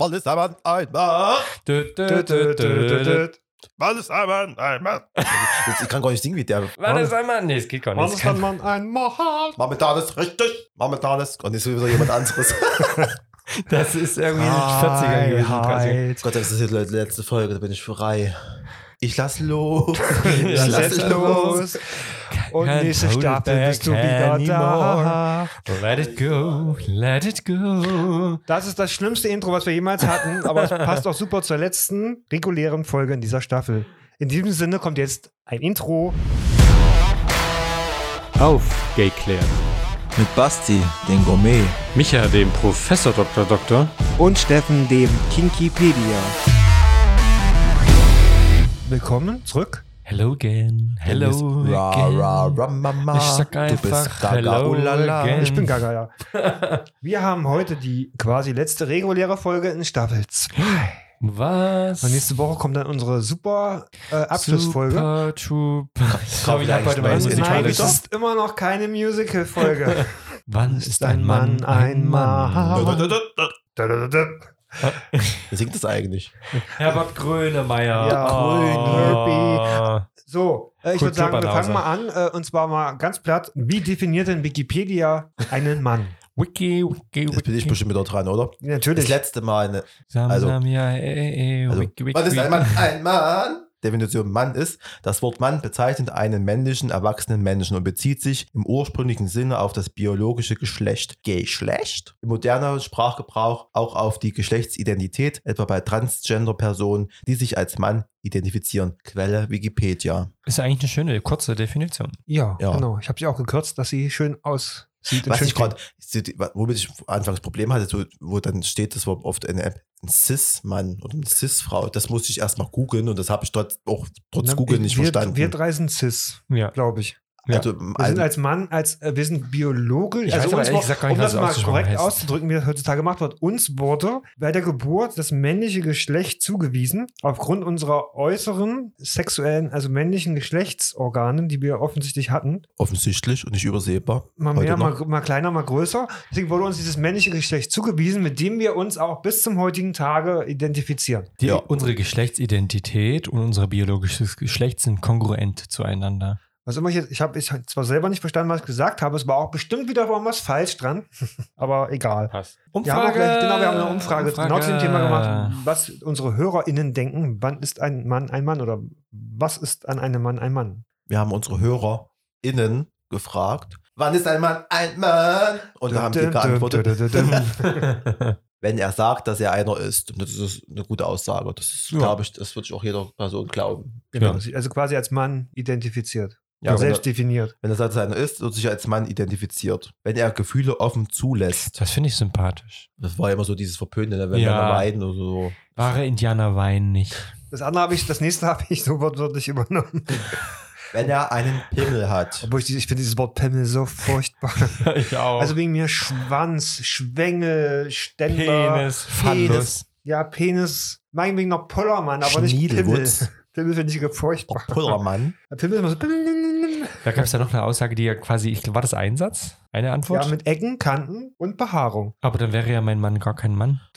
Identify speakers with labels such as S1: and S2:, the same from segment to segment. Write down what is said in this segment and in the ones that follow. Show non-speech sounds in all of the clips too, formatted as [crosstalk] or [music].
S1: Wann ist ein Mann ein Mann?
S2: Dö, dö, dö, dö.
S1: Wann ist ein Mann ein Mann? Ich kann gar nicht singen wie der.
S2: Warte, sag mal. Nee, es geht gar nicht.
S3: Wann
S2: Es
S3: ist
S2: kann-
S3: ein Mann ein Mann?
S1: Momentan ist richtig. Momentan ist. Und ist wieder jemand anderes. [laughs]
S2: Das ist irgendwie 40er gewesen. quasi.
S1: Gott, das ist die letzte Folge, da bin ich frei. Ich lass los. [laughs] Ich
S2: lass
S1: lass
S3: Jetzt
S1: los.
S3: los. Und
S2: Can't
S3: nächste Staffel bist du wieder da.
S2: Let it go, let it go.
S3: Das ist das schlimmste Intro, was wir jemals hatten, [laughs] aber es passt auch super zur letzten regulären Folge in dieser Staffel. In diesem Sinne kommt jetzt ein Intro.
S2: Auf, Gay Claire.
S4: Mit Basti, den Gourmet.
S2: Micha, dem Professor Dr. Doktor.
S3: Und Steffen, dem Kinkipedia. Willkommen zurück.
S2: Hello again, hello
S1: Ra,
S2: again.
S1: ra, ra, mama.
S2: Ich sag
S1: du bist
S2: einfach
S1: gaga,
S2: hello
S1: ulala.
S2: again.
S3: Ich bin Gaga, ja. [laughs] Wir haben heute die quasi letzte reguläre Folge in Staffel 2.
S2: Was?
S3: Und nächste Woche kommt dann unsere super äh, Abschlussfolge.
S2: Super, super. [laughs] Ich glaube, ich habe heute
S1: Musik
S3: Nein, es ist immer noch keine Musical-Folge. [laughs]
S2: Wann ist ein Mann ein Mann?
S1: Wer singt das eigentlich?
S2: Herbert Grönemeyer.
S3: Ja,
S2: oh.
S3: So, äh, ich würde sagen, wir fangen mal an. Äh, und zwar mal ganz platt. Wie definiert denn Wikipedia einen Mann?
S2: Wiki, wiki,
S1: Jetzt bin ich
S2: wiki.
S1: bestimmt wieder dran, oder? Das
S3: Natürlich.
S1: letzte Mal eine.
S2: Sam,
S1: Also-
S2: Sam, ja, äh, äh,
S1: Also,
S2: wiki, wiki,
S1: was ist
S2: wiki.
S1: ein Mann? Ein Mann. Definition Mann ist, das Wort Mann bezeichnet einen männlichen, erwachsenen Menschen und bezieht sich im ursprünglichen Sinne auf das biologische Geschlecht. Geschlecht? Im modernen Sprachgebrauch auch auf die Geschlechtsidentität, etwa bei Transgender-Personen, die sich als Mann identifizieren. Quelle Wikipedia.
S2: Ist eigentlich eine schöne, kurze Definition.
S3: Ja,
S1: Ja.
S3: genau. Ich habe sie auch gekürzt, dass sie schön aussieht. Und
S1: Was ich gerade, womit ich anfangs Problem hatte, so, wo dann steht, das war oft eine App, ein Cis-Mann oder eine Cis-Frau, das musste ich erstmal googeln und das habe ich dort auch trotz
S3: Na,
S1: Google nicht
S3: wir,
S1: verstanden.
S3: Wir drei sind cis,
S2: Ja.
S3: glaube ich.
S2: Ja.
S1: also,
S3: Wir sind als Mann, als äh, wir sind biologisch.
S2: Ich weiß aber
S3: uns
S2: gesagt gar nicht,
S3: um
S2: was
S3: das mal korrekt
S2: heißt.
S3: auszudrücken, wie das heutzutage gemacht wird, uns wurde bei der Geburt das männliche Geschlecht zugewiesen, aufgrund unserer äußeren sexuellen, also männlichen Geschlechtsorganen, die wir offensichtlich hatten.
S1: offensichtlich und nicht übersehbar.
S3: Mal mehr, mal, mal kleiner, mal größer. Deswegen wurde uns dieses männliche Geschlecht zugewiesen, mit dem wir uns auch bis zum heutigen Tage identifizieren.
S2: Die,
S1: Ja.
S2: Unsere Geschlechtsidentität und unser biologisches Geschlecht sind kongruent zueinander.
S3: Was immer ich jetzt, ich habe ich hab zwar selber nicht verstanden, was ich gesagt habe, es war auch bestimmt wieder was falsch dran, [laughs] aber egal.
S2: Passt.
S3: Wir haben auch gleich, genau, wir haben eine Umfrage, genau zu dem Thema gemacht, was unsere HörerInnen denken. Wann ist ein Mann ein Mann oder was ist an einem Mann ein Mann?
S1: Wir haben unsere HörerInnen gefragt, wann ist ein Mann ein Mann? Und da haben die geantwortet, [laughs] wenn er sagt, dass er einer ist. Und das ist eine gute Aussage. Das ist,
S3: Ja.
S1: glaube ich, das würde ich auch jeder Person glauben.
S3: Genau,
S2: Ja.
S3: also quasi als Mann identifiziert.
S1: Ja,
S3: selbst
S1: er,
S3: definiert.
S1: wenn er er einer ist, wird sich als Mann identifiziert. Wenn er Gefühle offen zulässt.
S2: Das finde ich sympathisch.
S1: Das war ja immer so dieses Verpönte, ne? wenn
S2: Ja.
S1: Männer weinen oder so.
S2: Wahre Indianer weinen nicht.
S3: Das andere habe ich, das nächste habe ich so wortwörtlich übernommen. [laughs]
S1: Wenn er einen Pimmel hat.
S3: Obwohl ich, dieses- ich finde dieses Wort Pimmel so furchtbar. [laughs]
S2: ich auch.
S3: Also wegen mir Schwanz, Schwengel, Ständer,
S2: Penis, Phallus.
S3: Ja, Penis, meinetwegen noch Pullermann, aber nicht Pimmel. Pimmel finde ich furchtbar.
S1: Pullermann.
S3: Pimmel ist immer so.
S2: Da gab es ja noch eine Aussage, die ja quasi, ich, war das ein Satz? Eine Antwort?
S3: Ja, mit Ecken, Kanten und Behaarung.
S2: Aber dann wäre ja mein Mann gar kein Mann. [laughs]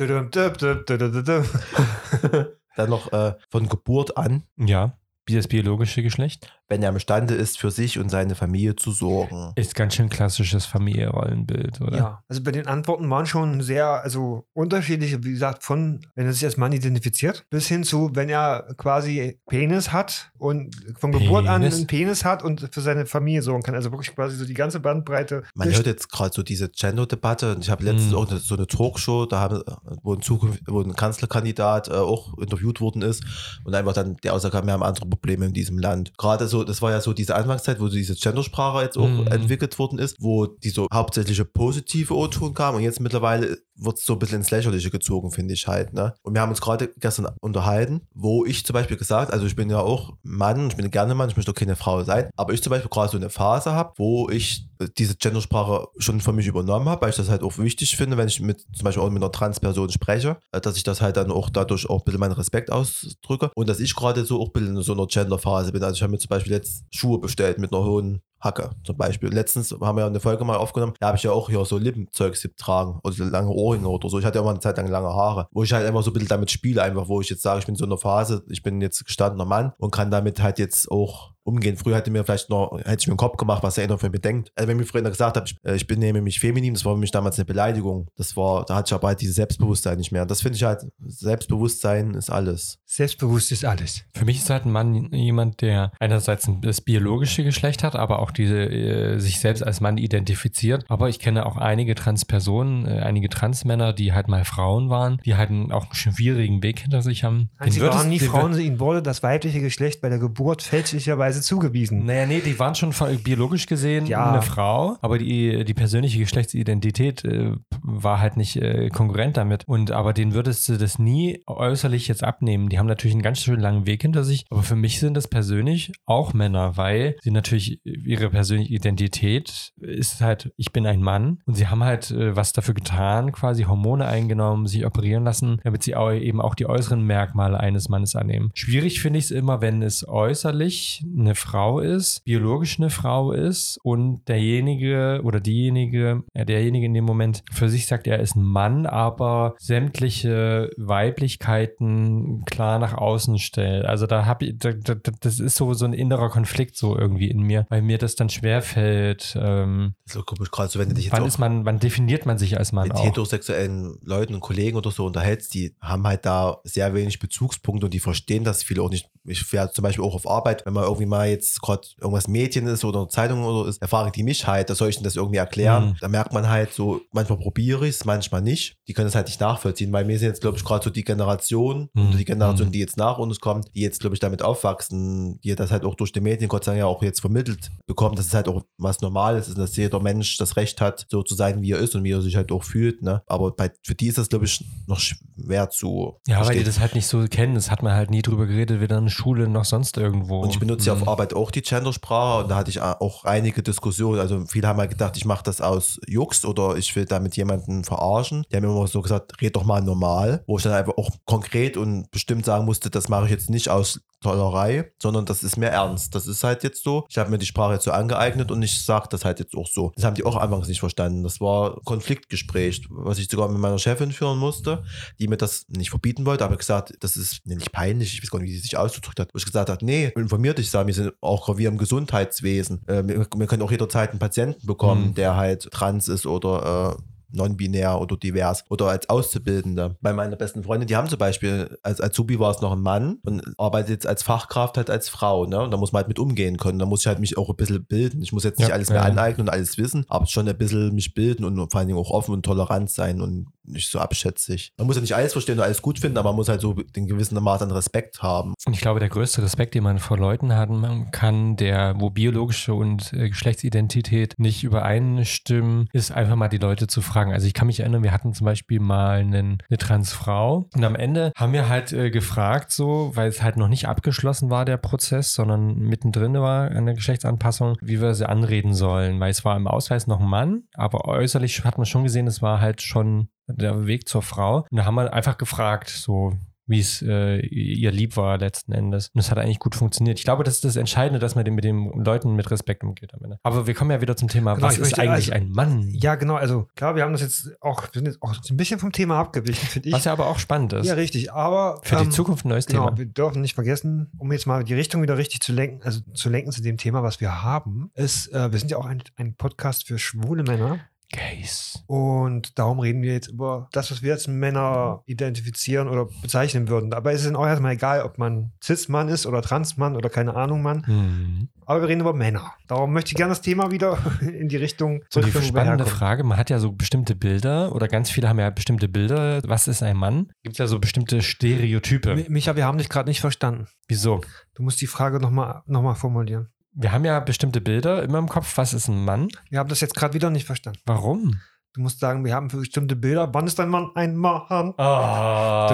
S1: Dann noch äh, von Geburt an,
S2: Ja. Wie das biologische Geschlecht.
S1: Wenn er imstande ist, für sich und seine Familie zu sorgen.
S2: Ist ganz schön klassisches Familienrollenbild, oder?
S3: Ja, also bei den Antworten waren schon sehr, also unterschiedliche, wie gesagt, von, wenn er sich als Mann identifiziert, bis hin zu, wenn er quasi Penis hat und von Geburt an
S2: Penis?
S3: einen Penis hat und für seine Familie sorgen kann. Also wirklich quasi so die ganze Bandbreite.
S1: Man hört jetzt gerade so diese Gender-Debatte und ich habe letztens
S2: Mhm.
S1: auch eine, so eine Talkshow, da haben, wo, ein Zukunft, wo ein Kanzlerkandidat äh, auch interviewt worden ist und einfach dann die Aussage kam, wir haben andere Probleme in diesem Land. Gerade so, das war ja so diese Anfangszeit, wo diese Gendersprache jetzt auch
S2: Mhm.
S1: entwickelt worden ist, wo die so hauptsächliche positive O-Ton kam und jetzt mittlerweile wird es so ein bisschen ins Lächerliche gezogen, finde ich halt. Ne? Und wir haben uns gerade gestern unterhalten, wo ich zum Beispiel gesagt, also ich bin ja auch Mann, ich bin gerne Mann, ich möchte auch keine Frau sein, aber ich zum Beispiel gerade so eine Phase habe, wo ich diese Gendersprache schon für mich übernommen habe, weil ich das halt auch wichtig finde, wenn ich mit zum Beispiel auch mit einer Transperson spreche, äh, dass ich das halt dann auch dadurch auch ein bisschen meinen Respekt ausdrücke und dass ich gerade so auch ein bisschen in so einer Genderphase bin. Also ich habe mir zum Beispiel jetzt Schuhe bestellt mit einer hohen Hacke zum Beispiel. Letztens haben wir eine Folge mal aufgenommen, da habe ich ja auch hier so Lippenzeugs getragen oder so lange Ohrringe oder so. Ich hatte ja immer eine Zeit lang lange Haare, wo ich halt einfach so ein bisschen damit spiele, einfach wo ich jetzt sage, ich bin so in einer Phase, ich bin jetzt gestandener Mann und kann damit halt jetzt auch umgehen. Früher hätte mir vielleicht noch, hätte ich mir einen Kopf gemacht, was er noch für mich denkt. Also wenn mir früher gesagt hat, ich, äh, ich bin nämlich feminin, das war für mich damals eine Beleidigung. Das war, da hatte ich aber halt dieses Selbstbewusstsein nicht mehr. Und das finde ich halt, Selbstbewusstsein ist alles.
S3: Selbstbewusst ist alles.
S2: Für mich ist halt ein Mann jemand, der einerseits das biologische Geschlecht hat, aber auch diese äh, sich selbst als Mann identifiziert. Aber ich kenne auch einige Transpersonen, äh, einige Transmänner, die halt mal Frauen waren, die halt einen, auch einen schwierigen Weg hinter sich haben.
S3: Nein, sie waren nie Frauen, ihnen wurde das weibliche Geschlecht bei der Geburt fälschlicherweise zugewiesen.
S2: Naja, nee, die waren schon von- biologisch gesehen
S3: Ja.
S2: eine Frau, aber die, die persönliche Geschlechtsidentität äh, war halt nicht äh, konkurrent damit. Und aber denen würdest du das nie äußerlich jetzt abnehmen. Die haben natürlich einen ganz schön langen Weg hinter sich, aber für mich sind das persönlich auch Männer, weil sie natürlich ihre persönliche Identität ist halt, ich bin ein Mann und sie haben halt äh, was dafür getan, quasi Hormone eingenommen, sich operieren lassen, damit sie auch eben auch die äußeren Merkmale eines Mannes annehmen. Schwierig finde ich es immer, wenn es äußerlich eine Frau ist, biologisch eine Frau ist und derjenige oder diejenige, derjenige in dem Moment für sich sagt, er ist ein Mann, aber sämtliche Weiblichkeiten klar nach außen stellt. Also da habe ich, da, da, das ist so, so ein innerer Konflikt so irgendwie in mir, weil mir das dann schwerfällt. Ähm,
S1: Das ist so komisch, gerade so, wenn du dich jetzt
S2: wann ist man, wann definiert man sich als Mann
S1: mit
S2: auch?
S1: heterosexuellen Leuten und Kollegen oder so unterhältst, die haben halt da sehr wenig Bezugspunkte und die verstehen das viele auch nicht. Ich fähre zum Beispiel auch auf Arbeit, wenn man irgendwie mal jetzt gerade irgendwas Medien ist oder eine Zeitung oder ist, da fragen die mich halt, da soll ich denn das irgendwie erklären?
S2: Mhm.
S1: Da merkt man halt so, manchmal probiere ich es, manchmal nicht. Die können das halt nicht nachvollziehen, weil wir sind jetzt, glaube ich, gerade so die Generation
S2: Mhm.
S1: und die Generation,
S2: Mhm.
S1: die jetzt nach uns kommt, die jetzt, glaube ich, damit aufwachsen, die das halt auch durch die Medien, Gott sei Dank, ja auch jetzt vermittelt bekommen, dass es halt auch was Normales ist, und dass jeder Mensch das Recht hat, so zu sein, wie er ist und wie er sich halt auch fühlt. Ne? Aber bei, für die ist das, glaube ich, noch schwer zu
S2: Ja, weil die
S1: verstehen.
S2: das halt nicht so kennen. Das hat man halt nie drüber geredet, weder in der Schule noch sonst irgendwo.
S1: Und ich benutze ja
S2: Mhm.
S1: auf Arbeit auch die Gendersprache und da hatte ich auch einige Diskussionen. Also viele haben halt gedacht, ich mache das aus Jux oder ich will damit jemanden verarschen. Die haben immer so gesagt, red doch mal normal, wo ich dann einfach auch konkret und bestimmt sagen musste, das mache ich jetzt nicht aus Tollerei, sondern das ist mir ernst. Das ist halt jetzt so. Ich habe mir die Sprache jetzt so angeeignet und ich sage das halt jetzt auch so. Das haben die auch anfangs nicht verstanden. Das war Konfliktgespräch, was ich sogar mit meiner Chefin führen musste, die mir das nicht verbieten wollte, aber gesagt, das ist nee, nicht peinlich, ich weiß gar nicht, wie sie sich ausgedrückt hat. Wo ich gesagt habe, nee, informiert dich, wir sind auch wir im Gesundheitswesen. Äh, wir, wir können auch jederzeit einen Patienten bekommen,
S2: Mhm.
S1: der halt trans ist oder äh, non-binär oder divers oder als Auszubildende. Bei meiner besten Freundin, die haben zum Beispiel, als Azubi war es noch ein Mann und arbeitet jetzt als Fachkraft halt als Frau, ne? Und da muss man halt mit umgehen können. Da muss ich halt mich auch ein bisschen bilden. Ich muss jetzt nicht
S2: Ja,
S1: alles mehr
S2: ja.
S1: aneignen und alles wissen, aber schon ein bisschen mich bilden und vor allen Dingen auch offen und tolerant sein und nicht so abschätzig. Man muss ja nicht alles verstehen und alles gut finden, aber man muss halt so den gewissen Maß an Respekt haben.
S2: Und ich glaube, der größte Respekt, den man vor Leuten haben kann, der, wo biologische und äh, Geschlechtsidentität nicht übereinstimmen, ist einfach mal die Leute zu fragen. Also ich kann mich erinnern, wir hatten zum Beispiel mal einen, eine Transfrau und am Ende haben wir halt äh, gefragt, so, weil es halt noch nicht abgeschlossen war, der Prozess, sondern mittendrin war eine Geschlechtsanpassung, wie wir sie anreden sollen, weil es war im Ausweis noch ein Mann, aber äußerlich hat man schon gesehen, es war halt schon der Weg zur Frau. Und da haben wir einfach gefragt, so, wie es äh, ihr lieb war letzten Endes. Und es hat eigentlich gut funktioniert. Ich glaube, das ist das Entscheidende, dass man mit den Leuten mit Respekt umgeht am Ende. Aber wir kommen ja wieder zum Thema,
S3: Genau,
S2: was ist eigentlich
S3: also-
S2: ein Mann?
S3: Ja, genau. Also klar, wir haben das jetzt auch, wir sind jetzt auch ein bisschen vom Thema abgewichen, finde ich.
S2: Was ja aber auch spannend ist.
S3: ja, richtig. Aber
S2: Für die
S3: ähm,
S2: Zukunft ein neues
S3: Genau,
S2: Thema.
S3: wir dürfen nicht vergessen, um jetzt mal die Richtung wieder richtig zu lenken, also zu lenken zu dem Thema, was wir haben, ist, äh, wir sind ja auch ein, ein Podcast für schwule Männer.
S2: Case.
S3: Und darum reden wir jetzt über das, was wir als Männer identifizieren oder bezeichnen würden. Dabei ist es dann auch erstmal egal, ob man Cis-Mann ist oder Trans-Mann oder keine Ahnung Mann.
S2: Hm.
S3: Aber wir reden über Männer. Darum möchte ich gerne das Thema wieder [laughs] in die Richtung
S2: die
S3: zurückführen, wo wir
S2: spannende. Frage, man hat ja so bestimmte Bilder oder ganz viele haben ja bestimmte Bilder. Was ist ein Mann? Gibt es ja so bestimmte Stereotype.
S3: Mi- Micha, wir haben dich gerade nicht verstanden.
S2: Wieso?
S3: Du musst die Frage nochmal noch mal formulieren.
S2: Wir haben ja bestimmte Bilder immer im Kopf. Was ist ein Mann?
S3: Wir haben das jetzt gerade wieder nicht verstanden.
S2: Warum?
S3: Du musst sagen, wir haben für bestimmte Bilder. Wann ist ein Mann ein Mann?
S2: Ah,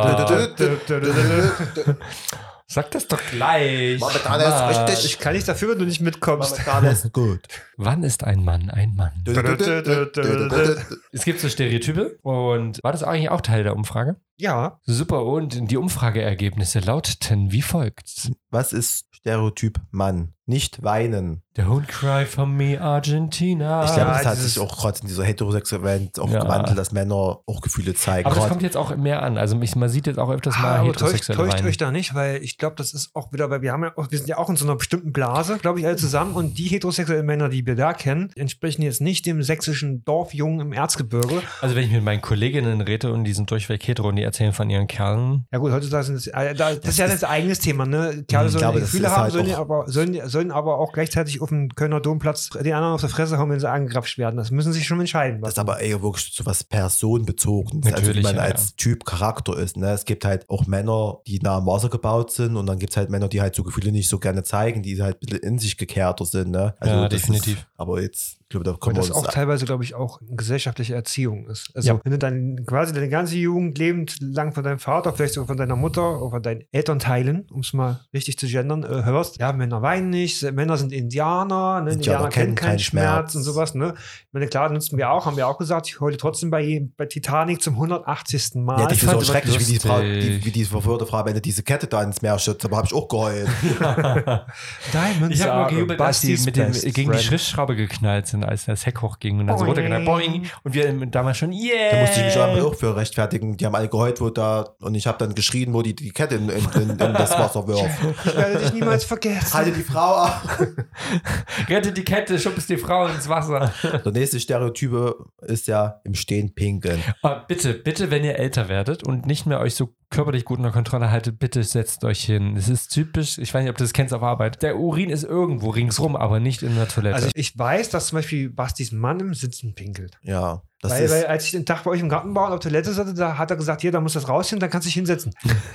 S3: Ich [laughs]
S2: sag das doch gleich.
S1: Momentan ist
S2: Mann.
S1: richtig.
S3: kann nicht dafür, wenn du nicht mitkommst.
S1: Momentan ist [laughs] gut.
S2: Wann ist ein Mann ein Mann? Es gibt so Stereotype und war das eigentlich auch Teil der Umfrage?
S3: Ja,
S2: Super, und die Umfrageergebnisse lauteten wie folgt.
S1: Was ist Stereotyp Mann? Nicht weinen.
S2: Don't Cry for Me Argentina.
S1: Ich glaube, das hat
S3: dieses-
S1: sich auch gerade in dieser heterosexuellen Welt auch
S2: Ja.
S1: gewandelt, dass Männer auch Gefühle zeigen.
S2: aber das
S1: Gerade-
S2: kommt jetzt auch mehr an. Also mich- man sieht jetzt auch öfters
S3: Ah,
S2: mal
S3: täuscht,
S2: heterosexuelle
S3: täuscht
S2: weinen.
S3: euch da nicht, weil ich glaube, das ist auch wieder, weil wir haben ja auch, wir sind ja auch in so einer bestimmten Blase, glaube ich, alle zusammen und die heterosexuellen Männer, die wir da kennen, entsprechen jetzt nicht dem sächsischen Dorfjungen im Erzgebirge.
S2: Also wenn ich mit meinen Kolleginnen rede und die sind durchweg hetero und die erzählen von ihren Kerlen.
S3: Ja gut, heutzutage sind es, äh, da, das, ist ja das eigenes Thema, ne? Kerle
S1: Ich
S3: sollen
S1: glaube,
S3: die
S1: das
S3: Gefühle haben,
S1: halt
S3: sollen, die aber, sollen, die- sollen aber auch gleichzeitig auf dem Kölner Domplatz den anderen auf der Fresse hauen, wenn sie angegrapscht werden. Das müssen sie sich schon entscheiden.
S1: Das ist aber eher wirklich so was personenbezogenes, also wie
S2: Natürlich,
S1: man
S2: ja,
S1: als Typ Charakter ist. Ne? Es gibt halt auch Männer, die nah am Wasser gebaut sind und dann gibt es halt Männer, die halt so Gefühle nicht so gerne zeigen, die halt ein bisschen in sich gekehrter sind. Ne?
S2: Ja,
S1: das
S2: definitiv.
S1: Ist, aber jetzt, ich glaube, da
S3: Und
S1: kommen wir
S3: das auch teilweise, glaube ich, auch gesellschaftliche Erziehung ist. Also,
S2: Ja.
S3: wenn du dann quasi deine ganze Jugend lebend lang von deinem Vater, vielleicht sogar von deiner Mutter oder von deinen Elternteilen, um es mal richtig zu gendern, äh, hörst, ja, Männer weinen nicht, Männer sind Indianer, ne? Indianer, kennen keinen Schmerz. und sowas, ne? Ich meine, klar, nutzen wir auch, haben wir auch gesagt, ich heule trotzdem bei, bei Titanic zum 180. Mal.
S1: Ja, das
S2: ich
S1: ist so schrecklich, wie die, Frau, die, wie die verwirrte Frau, wenn er diese Kette da ins Meer schützt, aber habe ich auch geheult. [laughs]
S3: Diamond
S2: Ich habe nur gejubelt, als die mit dem, gegen die. Schriftschraube geknallt sind, als das Heck hochging und dann so
S3: Boing.
S2: runtergeknallt. Boing. Und wir damals schon, yeah!
S1: Da musste ich mich aber auch für rechtfertigen. Die haben alle geheult, wo da, und ich habe dann geschrien, wo die die Kette in, in, in, in das Wasser wirft.
S3: Ich werde dich niemals vergessen.
S1: Halte die Frau ab. [laughs]
S2: Rette die Kette, schubst die Frau ins Wasser. [laughs]
S1: Der nächste Stereotype ist ja im Stehen pinkeln.
S2: Aber bitte, bitte, wenn ihr älter werdet und nicht mehr euch so körperlich gut unter Kontrolle haltet, bitte setzt euch hin. Es ist typisch, ich weiß nicht, ob du das kennst auf Arbeit. Der Urin ist irgendwo ringsrum, aber nicht in der Toilette.
S3: Also ich, ich weiß, dass zum Beispiel Bastis Mann im Sitzen pinkelt.
S1: Ja,
S3: weil, weil als ich den Tag bei euch im Gartenbau auf Toilette saß, da hat er gesagt, hier, da muss das rausziehen, dann kannst du dich hinsetzen.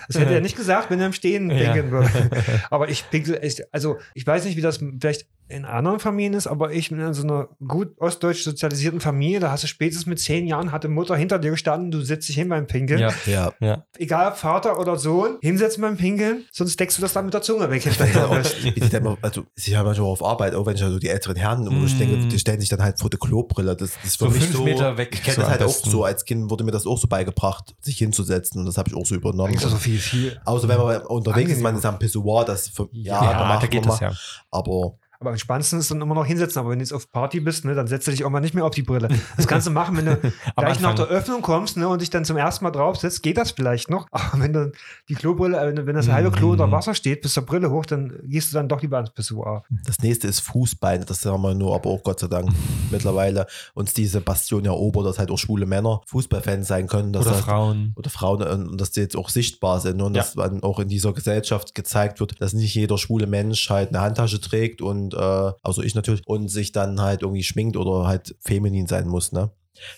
S3: Das hätte er nicht gesagt, wenn er im Stehen [laughs]
S2: Ja.
S3: pinkeln würde. [laughs] Aber ich pinkel echt, also ich weiß nicht, wie das vielleicht in anderen Familien ist, aber ich bin in so einer gut ostdeutsch sozialisierten Familie, da hast du spätestens mit zehn Jahren, hatte Mutter hinter dir gestanden, du setzt dich hin beim Pinkeln.
S2: ja,
S1: ja.
S2: ja.
S3: Egal, Vater oder Sohn, hinsetzen beim Pinkeln, sonst deckst du das dann mit der Zunge weg
S1: die [laughs] dann immer, also ich habe manchmal auf Arbeit, auch wenn ich also die älteren Herren, ich
S2: Mm.
S1: denke, die stellen sich dann halt vor der Klobrille. Das, das ist für
S2: So
S1: mich
S2: fünf
S1: so.
S2: Meter weg,
S1: Ich kenne
S2: so
S1: das halt auch
S2: besten.
S1: so. Als Kind wurde mir das auch so beigebracht, sich hinzusetzen und das habe ich auch so übernommen.
S3: Denkst du so viel, viel.
S1: Außer wenn man unterwegs ist, man ist am Pissoir, das für, ja,
S2: Ja,
S1: da,
S2: da
S1: macht
S2: geht
S1: man
S2: das ja.
S1: Aber
S3: Aber am spannendsten ist dann immer noch hinsetzen. Aber wenn du jetzt auf Party bist, ne, dann setzt du dich auch mal nicht mehr auf die Brille. Das kannst du machen, wenn du [laughs] gleich nach der Öffnung kommst ne, und dich dann zum ersten Mal draufsetzt, geht das vielleicht noch. [laughs] Aber wenn du die Klobrille, äh, wenn, wenn das halbe Klo unter
S2: Mhm.
S3: Wasser steht, bis zur Brille hoch, dann gehst du dann doch lieber ans Pissoir.
S1: das nächste ist Fußbeine. Das haben wir nur, aber auch Gott sei Dank [laughs] mittlerweile uns diese Bastion erobert, dass halt auch schwule Männer Fußballfans sein können. Dass
S2: Oder
S1: halt,
S2: Frauen.
S1: oder Frauen äh, und dass die jetzt auch sichtbar sind und
S2: Ja.
S1: dass dann auch in dieser Gesellschaft gezeigt wird, dass nicht jeder schwule Mensch halt eine Handtasche trägt und äh, also ich natürlich und sich dann halt irgendwie schminkt oder halt feminin sein muss, ne?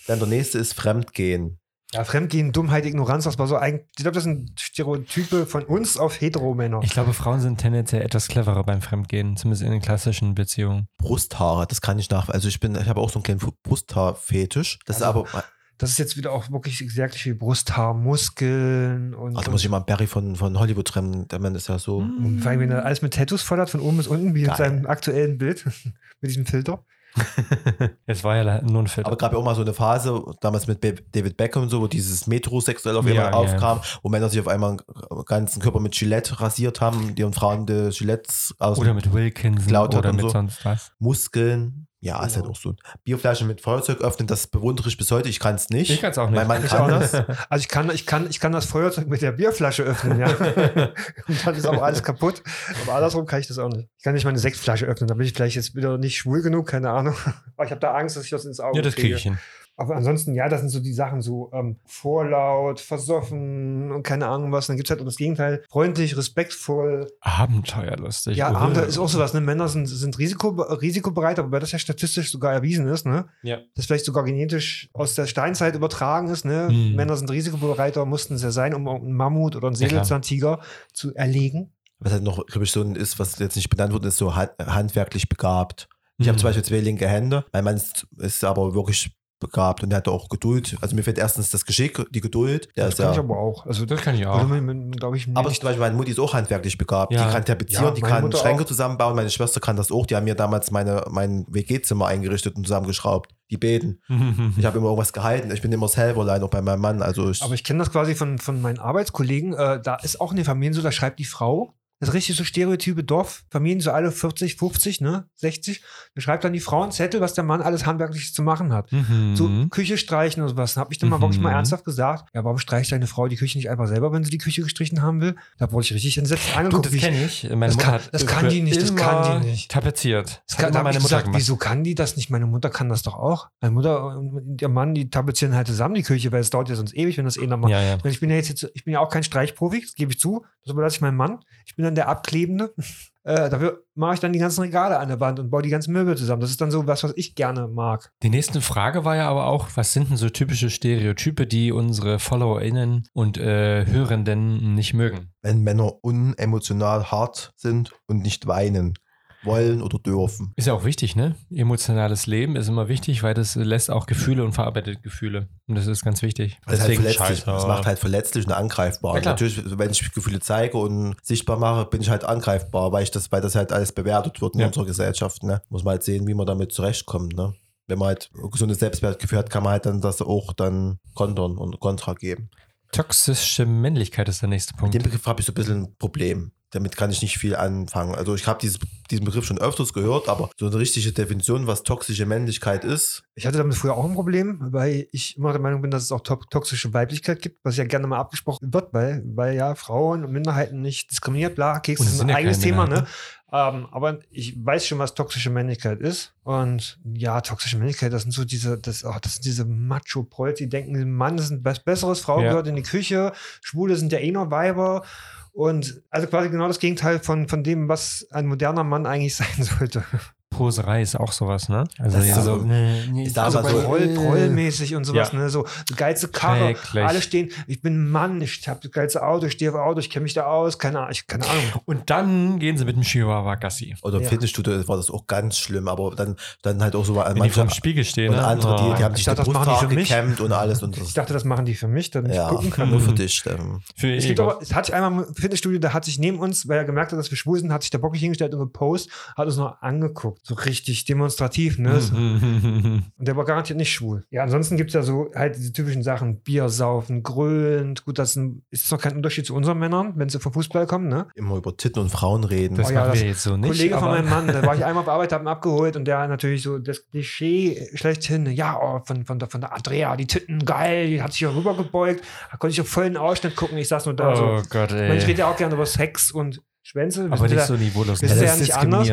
S1: Dann der nächste ist Fremdgehen.
S3: Ja, Fremdgehen, Dummheit, Ignoranz, das war so ein. Ich glaube, das sind Stereotype von uns auf Heteromänner.
S2: Ich glaube, Frauen sind tendenziell etwas cleverer beim Fremdgehen, zumindest in den klassischen Beziehungen.
S1: Brusthaare, das kann ich nach. Also ich bin, ich habe auch so einen kleinen Brusthaarfetisch. Das
S3: Also-
S1: ist aber,
S3: Das ist jetzt wieder auch wirklich sehr viel Brusthaar, Muskeln und.
S1: ach, da muss ich mal Barry von, von Hollywood trennen. Der Mann ist ja so.
S3: und vor allem, wenn er alles mit Tattoos voll hat, von oben bis unten, wie in
S1: Geil.
S3: seinem aktuellen Bild, [laughs] mit diesem Filter. [laughs]
S2: Es war ja nur ein Filter.
S1: Aber gab ja auch mal so eine Phase, damals mit David Beckham und so, wo dieses metrosexuell auf
S2: Ja,
S1: einmal
S2: ja.
S1: aufkam, wo Männer sich auf einmal den ganzen Körper mit Gillette rasiert haben, die und Frauen die Gillettes aus
S2: oder mit
S1: hat
S2: oder mit
S1: so.
S2: sonst was.
S1: Muskeln. Ja, ist halt
S3: Genau.
S1: auch so. Bierflasche mit Feuerzeug öffnen, das bewundere ich bis heute. Ich kann es nicht.
S2: Ich kann es auch nicht.
S1: Mein Mann
S3: Ich
S1: kann das.
S3: Also ich kann, ich kann, ich kann das Feuerzeug mit der Bierflasche öffnen, ja. [laughs] Und dann ist auch alles kaputt. Aber andersrum kann ich das auch nicht. Ich kann nicht meine Sektflasche öffnen. Da bin ich vielleicht jetzt wieder nicht schwul genug, keine Ahnung. [laughs] Aber ich habe da Angst, dass ich das ins Auge
S2: Ja, das kriege ich hin.
S3: Aber ansonsten, ja, das sind so die Sachen, so ähm, vorlaut, versoffen und keine Ahnung was. Und dann gibt es halt auch das Gegenteil. Freundlich, respektvoll.
S2: Abenteuerlustig.
S3: Ja,
S2: Uh.
S3: Abenteuer ist auch sowas. Ne? Männer sind, sind Risiko, risikobereit, aber weil das ja statistisch sogar erwiesen ist, ne?
S2: Ja.
S3: das vielleicht sogar genetisch aus der Steinzeit übertragen ist. Ne?
S2: Hm.
S3: Männer sind risikobereiter, mussten es ja sein, um einen Mammut oder einen
S2: Ja, klar.
S3: Säbelzahntiger zu erlegen.
S1: Was halt noch, glaube ich, so ein ist, was jetzt nicht benannt wurde, ist so hand, handwerklich begabt. Ich
S2: Mhm.
S1: habe zum Beispiel zwei linke Hände. Mein Mann ist, ist aber wirklich begabt und der hat auch Geduld. Also mir fehlt erstens das Geschick, die Geduld. Der
S3: Das
S1: ist
S3: kann
S1: ja,
S3: ich aber auch. Also
S2: Das kann ich
S3: würde
S2: auch.
S3: glaube ich,
S1: aber zum Beispiel meine Mutti ist auch handwerklich begabt.
S2: Ja.
S1: Die kann tapezieren,
S3: Ja,
S1: die kann
S3: Mutter
S1: Schränke
S3: auch.
S1: zusammenbauen. Meine Schwester kann das auch. Die haben mir damals meine, mein WG-Zimmer eingerichtet und zusammengeschraubt. die beten. [laughs] Ich habe immer irgendwas gehalten. Ich bin immer das Helferlein auch bei meinem Mann. Also ich,
S3: Aber ich kenne das quasi von, von meinen Arbeitskollegen. Äh, da ist auch in den Familien so, da schreibt die Frau, das ist richtig so stereotype Dorffamilien, so alle 40, 50, ne, 60. Da schreibt dann die Frau einen Zettel, was der Mann alles handwerklich zu machen hat.
S2: Mhm.
S3: So Küche streichen und sowas. Da habe ich dann mal wirklich mal
S2: Mhm.
S3: ernsthaft gesagt, ja, warum streicht deine Frau die Küche nicht einfach selber, wenn sie die Küche gestrichen haben will? Da wurde ich richtig entsetzt
S2: Du,
S3: angeguckt.
S2: das kenne ich. Meine
S3: Das
S2: Mutter
S3: kann-
S2: hat
S3: das kann die nicht, das kann die nicht.
S2: Tapeziert. Das
S3: kann, da habe ich
S2: meine Mutter
S3: gesagt,
S2: gemacht.
S3: wieso kann die das nicht? Meine Mutter kann das doch auch. Meine Mutter und ihr Mann, die tapezieren halt zusammen die Küche, weil es dauert ja sonst ewig, wenn das eh nochmal.
S2: Ja, ja.
S3: Ich bin ja jetzt, jetzt, ich bin ja auch kein Streichprofi, das gebe ich zu. Das überlasse ich meinem Mann. Ich bin dann der Abklebende. [laughs] Äh, dafür mache ich dann die ganzen Regale an der Wand und baue die ganzen Möbel zusammen. Das ist dann so was, was ich gerne mag.
S2: Die nächste Frage war ja aber auch, was sind denn so typische Stereotype, die unsere FollowerInnen und äh, Hörenden nicht mögen?
S1: wenn Männer unemotional hart sind und nicht weinen wollen oder dürfen.
S2: Ist ja auch wichtig, ne? Emotionales Leben ist immer wichtig, weil das lässt auch Gefühle und verarbeitet Gefühle. Und das ist ganz wichtig.
S1: Das, ist halt verletzlich.
S2: Scheiter.
S1: das macht halt verletzlich und angreifbar.
S2: Ja.
S1: Natürlich, wenn ich Gefühle zeige und sichtbar mache, bin ich halt angreifbar, weil ich das, weil das halt alles bewertet wird in
S2: Ja.
S1: unserer Gesellschaft. Ne? Muss man halt sehen, wie man damit zurechtkommt. Ne? Wenn man halt ein gesundes Selbstwertgefühl hat, kann man halt dann das auch dann kontern und Kontra geben.
S2: Toxische Männlichkeit ist der nächste
S1: Mit
S2: Punkt.
S1: dem Begriff habe ich so ein bisschen ein Problem. Damit kann ich nicht viel anfangen. Also ich habe dieses, diesen Begriff schon öfters gehört, aber so eine richtige Definition, was toxische Männlichkeit ist,
S3: Ich hatte damit früher auch ein Problem, weil ich immer der Meinung bin, dass es auch to toxische Weiblichkeit gibt, was ja gerne mal abgesprochen wird, weil, weil ja Frauen und Minderheiten nicht diskriminiert, bla,
S2: es
S3: ist ein
S2: ja
S3: eigenes Thema, ne? Ähm, aber ich weiß schon, was toxische Männlichkeit ist. Und ja, toxische Männlichkeit, das sind so diese, das, oh, das sind diese Macho-Prols, die denken, Mann ist ein Besseres, Frau
S2: Ja.
S3: gehört in die Küche, Schwule sind ja eh nur Weiber. Und also quasi genau das Gegenteil von, von dem, was ein moderner Mann eigentlich [laughs] sein sollte.
S2: Poserei ist auch sowas, ne? Also, ja,
S1: so-
S2: nee, nee,
S1: ist da
S3: Also
S1: aber so-
S3: Troll, Trollmäßig und sowas,
S2: Ja.
S3: ne? So geilste Karre,
S2: Schrecklich.
S3: alle stehen, ich bin ein Mann, ich habe das geilste Auto, ich stehe auf Auto, ich kenne mich da aus, keine Ahnung, ich, keine Ahnung.
S2: Und dann gehen sie mit dem Chihuahua Gassi.
S1: oder im
S3: Ja.
S1: Fitnessstudio war das auch ganz schlimm, aber dann, dann halt auch so an
S2: Wenn die
S1: manche
S2: vorm Spiegel stehen,
S1: und
S2: ne?
S1: andere, die, die haben
S3: Ich
S1: sich
S3: dachte,
S1: die
S3: das machen die
S1: Brusthaare
S3: für mich.
S1: gekämmt und alles. Und
S3: Ich
S1: das,
S3: dachte, das machen die für mich, damit ich
S1: ja,
S3: gucken [laughs] kann.
S1: nur für dich. Ähm,
S2: Für
S3: Es gibt aber, es hat sich einmal im Fitnessstudio, da hat sich neben uns, weil er gemerkt hat, dass wir schwul sind, hat sich der Bockig hingestellt und gepostet, hat uns noch angeguckt. So richtig demonstrativ, ne?
S2: Mhm.
S3: Und der war garantiert nicht schwul. Ja, ansonsten gibt es ja so halt diese typischen Sachen, Bier saufen, grölen. Gut, das ist, ist noch kein Unterschied zu unseren Männern, wenn sie vom Fußball kommen, ne?
S1: immer über Titten und Frauen reden.
S2: Das
S3: Oh ja,
S2: machen
S3: das
S2: wir jetzt so nicht.
S3: Kollege von meinem Mann, da war ich [laughs] einmal auf Arbeit, hab ihn abgeholt und der hat natürlich so das Klischee schlechthin, ja, oh, von, von, der, von der Andrea, die Titten, geil, die hat sich ja rübergebeugt, da konnte ich auf vollen Ausschnitt gucken, ich saß nur da
S2: Oh
S3: so.
S2: Gott,
S3: Ich, meine, ich
S2: ey.
S3: rede ja auch gerne über Sex und Schwänze.
S2: Aber nicht
S3: ja-
S2: so niveaulos. Das
S3: sind ja
S2: ist
S3: nicht anders.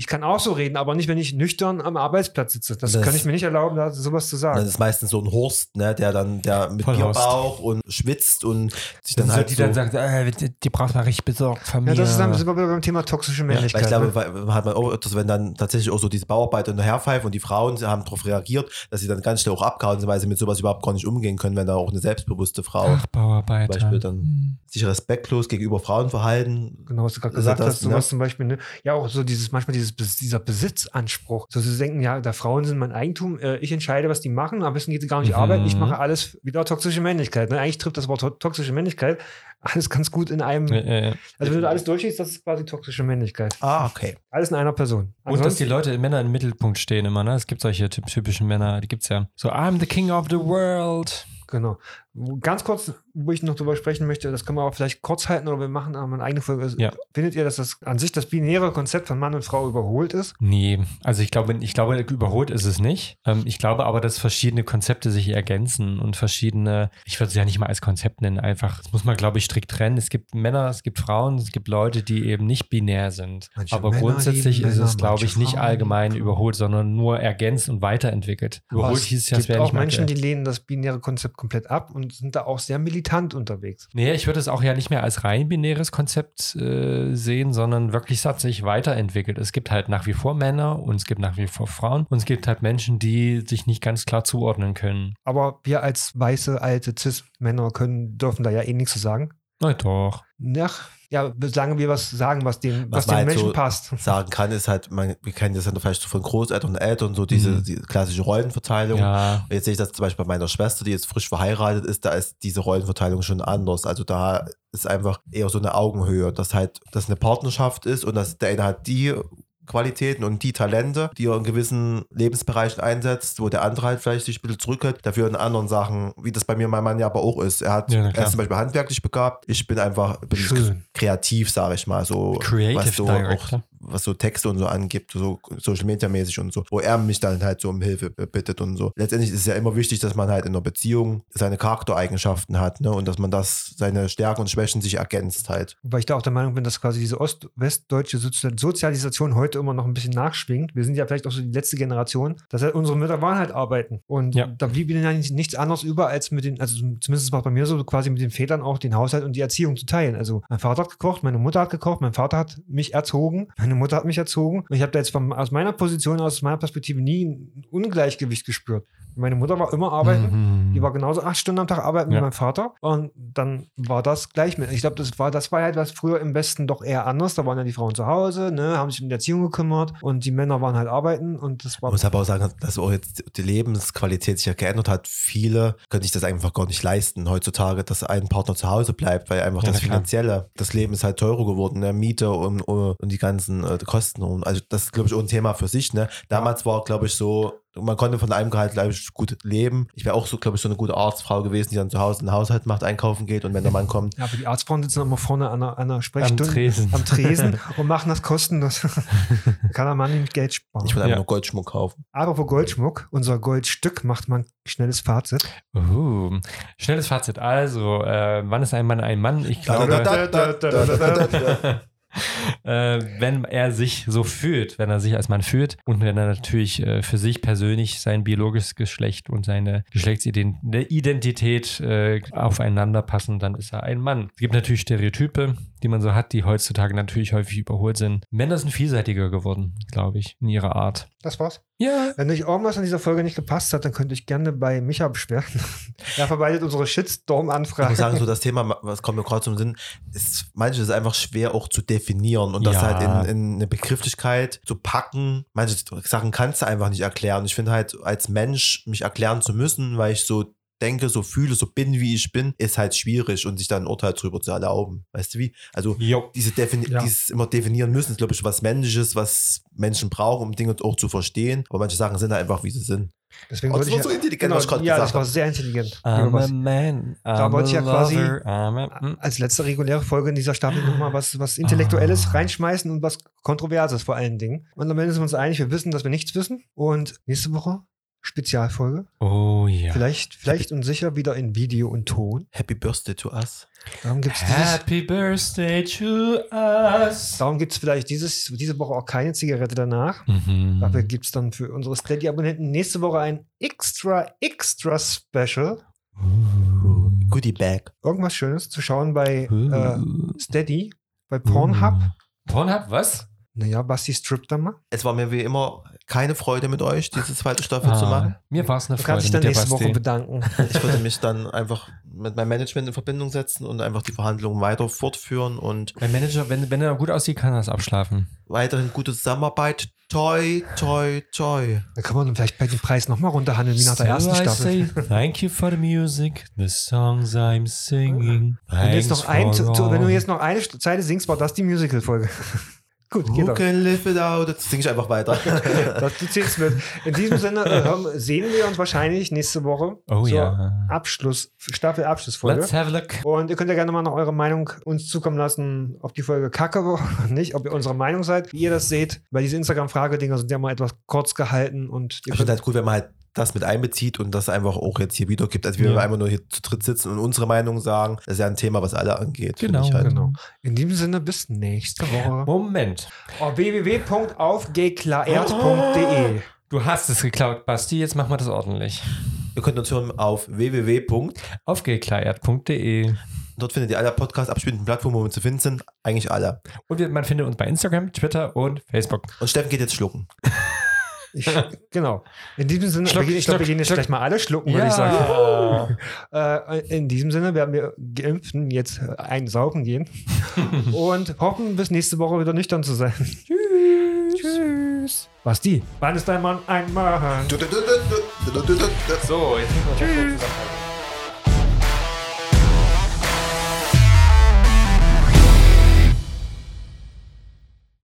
S3: Ich kann auch so reden, aber nicht, wenn ich nüchtern am Arbeitsplatz sitze. Das,
S1: Das-
S3: kann ich mir nicht erlauben, da sowas zu
S1: Das
S3: sagen.
S1: ist meistens so ein Horst, ne, der dann der mit
S2: Vollhorst.
S1: Bierbauch und schwitzt und sich
S2: Dann
S1: dann halt
S2: die
S1: so,
S2: dann sagt, äh, die, die braucht man richtig besorgt von mir.
S3: Ja, das ist dann sind wir wieder beim Thema toxische Männlichkeit.
S1: ich glaube,
S3: ne?
S1: hat man auch, öfters, wenn dann tatsächlich auch so diese Bauarbeiter hinterherpfeifen und die Frauen sie haben darauf reagiert, dass sie dann ganz schnell auch sind, weil sie mit sowas überhaupt gar nicht umgehen können, wenn da auch eine selbstbewusste Frau
S2: Ach, Bauarbeiter.
S1: zum Beispiel dann sich respektlos gegenüber Frauen verhalten.
S3: Genau, was du gerade
S1: ja
S3: gesagt
S1: das,
S3: hast, sowas
S1: ne?
S3: zum Beispiel, ne? ja auch so dieses, manchmal dieses, dieser Besitzanspruch. So sie denken, ja, da Frauen sind mein Eigentum, äh, ich entscheide, was die machen, am besten geht sie gar nicht
S2: Mhm.
S3: arbeiten, ich mache alles wieder toxische Männlichkeit. Ne? Eigentlich trifft das Wort to toxische Männlichkeit alles ganz gut in einem,
S2: Äh, äh.
S3: also wenn du alles durchliest, das ist quasi toxische Männlichkeit.
S1: Ah, okay.
S3: Alles in einer Person.
S2: Und dass die
S3: Ansonsten-
S2: Leute, Männer im Mittelpunkt stehen immer, ne? Es gibt solche typ- typischen Männer, die gibt's ja. So, I'm the king of the world.
S3: Genau. Ganz kurz, wo ich noch drüber sprechen möchte, das können wir auch vielleicht kurz halten oder wir machen aber eine eigene Folge.
S2: Ja.
S3: Findet ihr, dass das an sich das binäre Konzept von Mann und Frau überholt ist?
S2: Nee, also ich glaube, ich glaube, überholt ist es nicht. Ähm, ich glaube aber, dass verschiedene Konzepte sich ergänzen und verschiedene, ich würde es ja nicht mal als Konzept nennen, einfach, das muss man, glaube ich, strikt trennen. Es gibt Männer, es gibt Frauen, es gibt Leute, die eben nicht binär sind.
S3: Manche
S2: aber
S3: Männer
S2: grundsätzlich ist es,
S3: Männer,
S2: glaube ich, nicht
S3: Frauen
S2: allgemein überholt, sondern nur ergänzt und weiterentwickelt. Überholt
S3: Aber
S2: hieß es ja, es
S3: gibt auch Menschen, die lehnen das binäre Konzept komplett ab und sind da auch sehr militant unterwegs.
S2: Nee, ich würde es auch ja nicht mehr als rein binäres Konzept äh, sehen, sondern wirklich hat sich weiterentwickelt. Es gibt halt nach wie vor Männer und es gibt nach wie vor Frauen und es gibt halt Menschen, die sich nicht ganz klar zuordnen können.
S3: Aber wir als weiße, alte Cis-Männer können, dürfen da ja eh nichts zu sagen.
S2: Na doch.
S3: Ach, ja, solange wir was sagen, was, den, was,
S1: Was
S3: den
S1: halt
S3: Menschen
S1: so
S3: passt.
S1: Sagen kann, ist halt, man, wir kennen das ja vielleicht so von Großeltern und Eltern, so diese,
S2: Mhm.
S1: die klassische Rollenverteilung.
S2: Ja.
S1: Jetzt sehe ich das zum Beispiel bei meiner Schwester, die jetzt frisch verheiratet ist, da ist diese Rollenverteilung schon anders. Also da ist einfach eher so eine Augenhöhe, dass halt das eine Partnerschaft ist und dass der eine hat die Qualitäten und die Talente, die er in gewissen Lebensbereichen einsetzt, wo der andere halt vielleicht sich ein bisschen zurückhält, dafür in anderen Sachen, wie das bei mir mein Mann ja aber auch ist. Er hat
S2: Ja,
S1: er ist zum Beispiel handwerklich begabt. Ich bin einfach bin kreativ, sage ich mal, so
S2: Creative
S1: was so
S2: Director.
S1: auch was so Texte und so angibt, so Social Media mäßig und so, wo er mich dann halt so um Hilfe bittet und so. Letztendlich ist es ja immer wichtig, dass man halt in einer Beziehung seine Charaktereigenschaften hat, ne, und dass man das seine Stärken und Schwächen sich ergänzt halt.
S3: Wobei ich da auch der Meinung bin, dass quasi diese ost-westdeutsche Sozi- Sozialisation heute immer noch ein bisschen nachschwingt. Wir sind ja vielleicht auch so die letzte Generation. Das heißt, unsere Mütter waren halt arbeiten. Und
S2: Ja.
S3: da blieb ihnen ja nicht- nichts anderes über, als mit den, also zumindest war es bei mir so, quasi mit den Vätern auch den Haushalt und die Erziehung zu teilen. Also mein Vater hat gekocht, meine Mutter hat gekocht, mein Vater hat mich erzogen, meine Mutter hat mich erzogen. Und ich habe da jetzt vom, aus meiner Position, aus meiner Perspektive nie ein Ungleichgewicht gespürt. Meine Mutter war immer arbeiten.
S2: Mhm.
S3: Die war genauso acht Stunden am Tag arbeiten
S2: Ja.
S3: wie mein Vater. Und dann war das gleich mit. Ich glaube, das war, das war halt was früher im Westen doch eher anders. Da waren ja die Frauen zu Hause, ne, haben sich um die Erziehung gekümmert und die Männer waren halt arbeiten und das war.
S1: Man muss aber auch sagen, dass auch jetzt die Lebensqualität sich ja geändert hat. Viele können sich das einfach gar nicht leisten heutzutage, dass ein Partner zu Hause bleibt, weil einfach
S2: Ja,
S1: das. Finanzielle, das Leben ist halt teurer geworden, ne? Miete und, und die ganzen äh, Kosten. Und also das ist, glaube ich, auch ein Thema für sich. Ne? Damals war, glaube ich, so, man konnte von einem Gehalt, glaube ich, gut leben. Ich wäre auch so, glaube ich, so eine gute Arztfrau gewesen, die dann zu Hause einen Haushalt macht, einkaufen geht und wenn der Mann [laughs] kommt,
S3: ja, aber die Arztfrauen sitzen immer vorne an einer, an einer Sprechstunde
S2: Tresen.
S3: am Tresen [laughs] und machen das kostenlos. [laughs] Kann der Mann nicht Geld sparen.
S1: ich würde einfach
S2: Ja.
S1: nur Goldschmuck kaufen.
S3: Aber für Goldschmuck, unser Goldstück, macht man schnelles Fazit.
S2: Uh, schnelles Fazit. Also, äh, wann ist ein Mann ein Mann? Ich glaube, [laughs] Äh, wenn er sich so fühlt, wenn er sich als Mann fühlt und wenn er natürlich äh, für sich persönlich sein biologisches Geschlecht und seine Geschlechtsidentität äh, aufeinander passen, dann ist er ein Mann. Es gibt natürlich Stereotype, die man so hat, die heutzutage natürlich häufig überholt sind. Männer sind vielseitiger geworden, glaube ich, in ihrer Art.
S3: Das war's.
S2: Ja.
S3: Wenn euch irgendwas an dieser Folge nicht gepasst hat, dann könnt ihr euch gerne bei Micha beschweren. er [laughs] verwaltet unsere
S1: Ich
S3: Shitstorm-Anfragen.
S1: muss sagen, so das Thema, was kommt mir gerade zum Sinn, ist manches ist einfach schwer auch zu definieren und das
S2: Ja.
S1: halt in, in eine Begrifflichkeit zu packen. Manche Sachen kannst du einfach nicht erklären. Ich finde halt, als Mensch mich erklären zu müssen, weil ich so denke, so fühle, so bin, wie ich bin, ist halt schwierig und sich dann ein Urteil drüber zu erlauben. Weißt du wie? Also
S2: Jo.
S1: diese Defini
S3: Ja.
S1: dieses immer definieren müssen, ist, glaube ich, was Menschliches, was Menschen brauchen, um Dinge auch zu verstehen. Aber manche Sachen sind halt einfach, wie sie sind.
S3: Deswegen wollte
S1: das
S3: ich
S1: war so intelligent,
S3: genau,
S1: was ich gerade
S3: Ja,
S1: gesagt
S3: das war sehr intelligent.
S2: I'm a man.
S3: Da
S2: I'm
S3: wollte ich ja quasi-
S2: lover.
S3: Als letzte reguläre Folge in dieser Staffel nochmal was, was Intellektuelles
S2: Ah.
S3: reinschmeißen und was Kontroverses vor allen Dingen. Und am Ende sind wir uns einig, wir wissen, dass wir nichts wissen. Und nächste Woche Spezialfolge.
S2: Oh ja.
S3: Vielleicht, vielleicht und sicher wieder in Video und Ton.
S1: Happy Birthday to us.
S3: Darum gibt es dieses.
S2: Happy Birthday to us.
S3: Darum gibt es vielleicht dieses, diese Woche auch keine Zigarette danach.
S2: Mhm.
S3: Dafür gibt es dann für unsere Steady-Abonnenten nächste Woche ein extra, extra Special.
S2: Uh.
S1: Goodie Bag.
S3: Irgendwas Schönes zu schauen bei äh,
S2: Uh.
S3: Steady, bei Pornhub.
S2: Pornhub, was?
S3: Naja, Basti strippt da mal.
S1: Es war mir wie immer keine Freude mit euch, diese zweite Staffel zu machen.
S2: Ah, Mir war es eine
S3: Du
S2: Freude
S3: kannst dich dann nächste Woche bedanken. [laughs]
S1: Ich würde mich dann einfach mit meinem Management in Verbindung setzen und einfach die Verhandlungen weiter fortführen und
S2: Mein Manager, wenn, wenn er gut aussieht, kann er das abschlafen.
S1: weiterhin gute Zusammenarbeit. Toi, toi, toi.
S3: Dann kann man dann vielleicht bei dem Preis nochmal runterhandeln, wie nach der ersten
S2: So I
S3: Staffel.
S2: say thank you for the music, the songs I'm singing.
S3: Wenn du, jetzt noch ein, wenn du jetzt noch eine Zeile singst, war das die Musical-Folge. [laughs] Gut,
S1: Who
S3: doch.
S1: can live it out? Jetzt singe ich einfach weiter. [laughs]
S3: Das, du zählst mit. In diesem Sinne äh, sehen wir uns wahrscheinlich nächste Woche
S2: Oh
S3: zur
S2: ja.
S3: Abschluss, Staffel-Abschlussfolge.
S2: Let's have a look.
S3: Und ihr könnt ja gerne mal noch eure Meinung uns zukommen lassen, ob die Folge kacke war [laughs] oder nicht, ob ihr unsere Meinung seid, wie ihr das seht. Weil diese Instagram-Fragedinger sind ja mal etwas kurz gehalten und
S1: Ich finde halt cool, wenn man halt das mit einbezieht und das einfach auch jetzt hier wiedergibt. Also wir
S2: Ja.
S1: einfach nur hier zu dritt sitzen und unsere Meinung sagen. Das ist ja ein Thema, was alle angeht.
S2: Genau,
S1: Ich halt.
S3: genau. In diesem Sinne, bis nächste Woche.
S2: Moment.
S3: Oh, www.aufgeklart.de
S2: Du hast es geklaut, Basti. Jetzt machen wir das ordentlich.
S1: Ihr könnt uns hören auf www.
S2: Aufgeklärt.de.
S1: Dort findet ihr alle Podcast-abspielenden Plattformen, wo wir zu finden sind. Eigentlich alle.
S2: Und wir- man findet uns bei Instagram, Twitter und Facebook.
S1: Und Steffen geht jetzt schlucken. [laughs]
S3: Ich, genau. In diesem Sinne,
S2: Schluck,
S3: ich glaube, wir gehen jetzt
S2: schluck.
S3: gleich mal alle schlucken, würde ich sagen. [laughs] Äh, in diesem Sinne werden wir Geimpften jetzt einsaugen gehen [laughs] und hoffen, bis nächste Woche wieder nüchtern zu sein. Tschüss. Tschüss. Basti, wann ist dein Mann ein Mann?
S2: So, jetzt Tschüss.